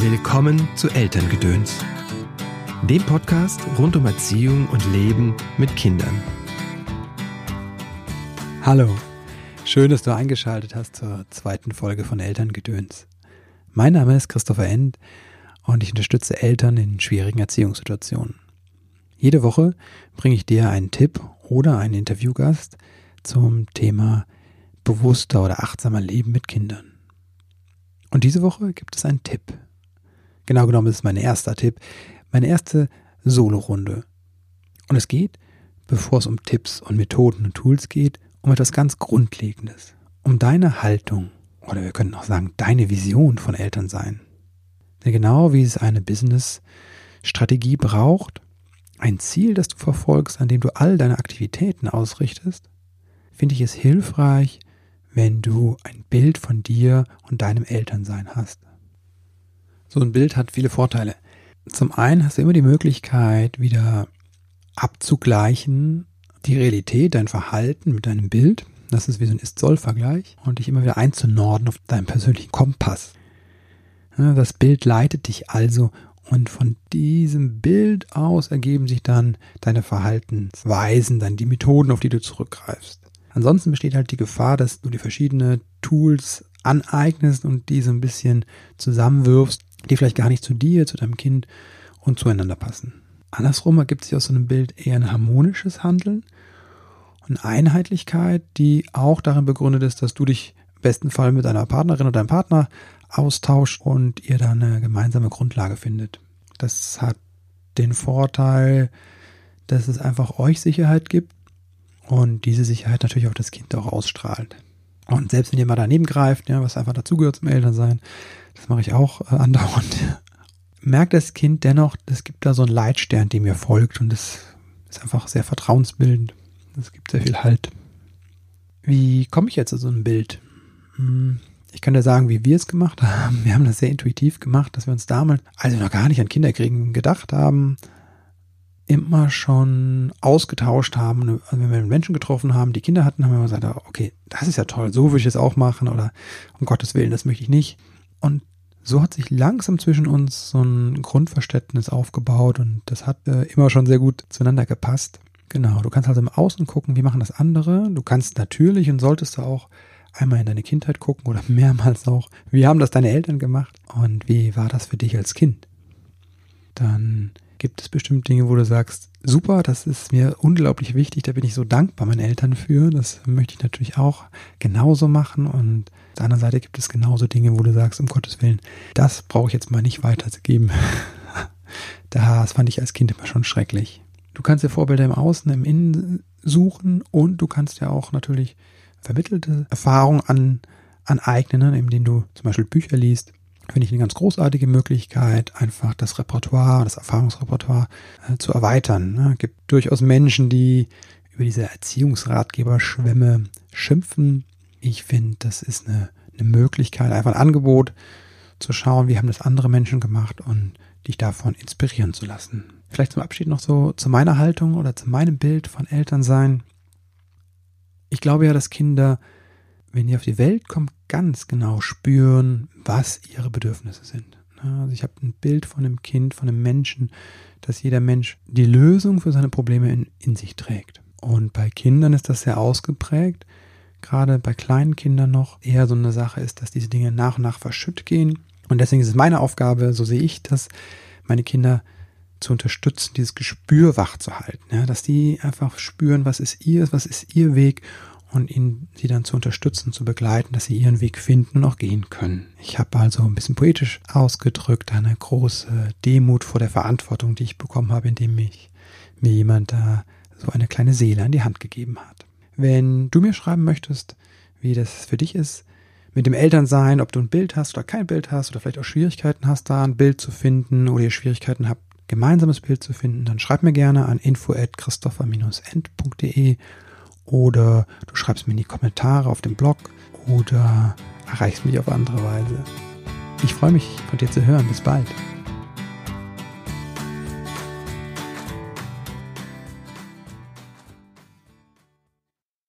Willkommen zu Elterngedöns, dem Podcast rund um Erziehung und Leben mit Kindern. Hallo, schön, dass du eingeschaltet hast zur zweiten Folge von Elterngedöns. Mein Name ist Christopher End und ich unterstütze Eltern in schwierigen Erziehungssituationen. Jede Woche bringe ich dir einen Tipp oder einen Interviewgast zum Thema bewusster oder achtsamer Leben mit Kindern. Und diese Woche gibt es einen Tipp. Genau genommen ist mein erster Tipp, meine erste Solo-Runde. Und es geht, bevor es um Tipps und Methoden und Tools geht, um etwas ganz Grundlegendes. Um deine Haltung oder wir können auch sagen, deine Vision von Elternsein. Denn genau wie es eine Business-Strategie braucht, ein Ziel, das du verfolgst, an dem du all deine Aktivitäten ausrichtest, finde ich es hilfreich, wenn du ein Bild von dir und deinem Elternsein hast. So ein Bild hat viele Vorteile. Zum einen hast du immer die Möglichkeit, wieder abzugleichen, die Realität, dein Verhalten mit deinem Bild. Das ist wie so ein Ist-Soll-Vergleich und dich immer wieder einzunorden auf deinem persönlichen Kompass. Das Bild leitet dich also und von diesem Bild aus ergeben sich dann deine Verhaltensweisen, dann die Methoden, auf die du zurückgreifst. Ansonsten besteht halt die Gefahr, dass du dir verschiedene Tools aneignest und die so ein bisschen zusammenwirfst, die vielleicht gar nicht zu dir, zu deinem Kind und zueinander passen. Andersrum ergibt sich aus so einem Bild eher ein harmonisches Handeln und Einheitlichkeit, die auch darin begründet ist, dass du dich im besten Fall mit deiner Partnerin oder deinem Partner austauscht und ihr da eine gemeinsame Grundlage findet. Das hat den Vorteil, dass es einfach euch Sicherheit gibt und diese Sicherheit natürlich auf das Kind auch ausstrahlt. Und selbst wenn ihr mal daneben greift, ja, was einfach dazugehört zum Elternsein, das mache ich auch äh, andauernd, merkt das Kind dennoch, es gibt da so einen Leitstern, dem ihr folgt und das ist einfach sehr vertrauensbildend. Es gibt sehr viel Halt. Wie komme ich jetzt zu so einem Bild? Hm, ich dir sagen, wie wir es gemacht haben. Wir haben das sehr intuitiv gemacht, dass wir uns damals, also noch gar nicht an Kinderkriegen gedacht haben, immer schon ausgetauscht haben. Also wenn wir Menschen getroffen haben, die Kinder hatten, haben wir gesagt, okay, das ist ja toll, so will ich es auch machen oder um Gottes Willen, das möchte ich nicht. Und so hat sich langsam zwischen uns so ein Grundverständnis aufgebaut und das hat äh, immer schon sehr gut zueinander gepasst. Genau, du kannst also im Außen gucken, wie machen das andere. Du kannst natürlich und solltest du auch einmal in deine Kindheit gucken oder mehrmals auch, wie haben das deine Eltern gemacht und wie war das für dich als Kind. Dann gibt es bestimmt Dinge, wo du sagst, super, das ist mir unglaublich wichtig, da bin ich so dankbar meinen Eltern für. Das möchte ich natürlich auch genauso machen. Und auf der anderen Seite gibt es genauso Dinge, wo du sagst, um Gottes Willen, das brauche ich jetzt mal nicht weiterzugeben. das fand ich als Kind immer schon schrecklich. Du kannst dir Vorbilder im Außen, im Innen suchen und du kannst ja auch natürlich vermittelte Erfahrungen an, aneignen, indem du zum Beispiel Bücher liest finde ich eine ganz großartige Möglichkeit, einfach das Repertoire, das Erfahrungsrepertoire äh, zu erweitern. Ne? Es gibt durchaus Menschen, die über diese Erziehungsratgeberschwämme schimpfen. Ich finde, das ist eine, eine Möglichkeit, einfach ein Angebot zu schauen, wie haben das andere Menschen gemacht und dich davon inspirieren zu lassen. Vielleicht zum Abschied noch so zu meiner Haltung oder zu meinem Bild von Elternsein. Ich glaube ja, dass Kinder wenn die auf die Welt kommen, ganz genau spüren, was ihre Bedürfnisse sind. Also ich habe ein Bild von einem Kind, von einem Menschen, dass jeder Mensch die Lösung für seine Probleme in, in sich trägt. Und bei Kindern ist das sehr ausgeprägt. Gerade bei kleinen Kindern noch eher so eine Sache ist, dass diese Dinge nach und nach verschütt gehen. Und deswegen ist es meine Aufgabe, so sehe ich das, meine Kinder zu unterstützen, dieses Gespür wach zu halten. Ja, dass die einfach spüren, was ist ihr, was ist ihr Weg und ihnen sie dann zu unterstützen, zu begleiten, dass sie ihren Weg finden und auch gehen können. Ich habe also ein bisschen poetisch ausgedrückt eine große Demut vor der Verantwortung, die ich bekommen habe, indem mich mir jemand da so eine kleine Seele an die Hand gegeben hat. Wenn du mir schreiben möchtest, wie das für dich ist, mit dem Elternsein, ob du ein Bild hast oder kein Bild hast oder vielleicht auch Schwierigkeiten hast, da ein Bild zu finden oder ihr Schwierigkeiten habt, gemeinsames Bild zu finden, dann schreib mir gerne an info at christopher-end.de oder du schreibst mir in die Kommentare auf dem Blog oder erreichst mich auf andere Weise. Ich freue mich, von dir zu hören. Bis bald.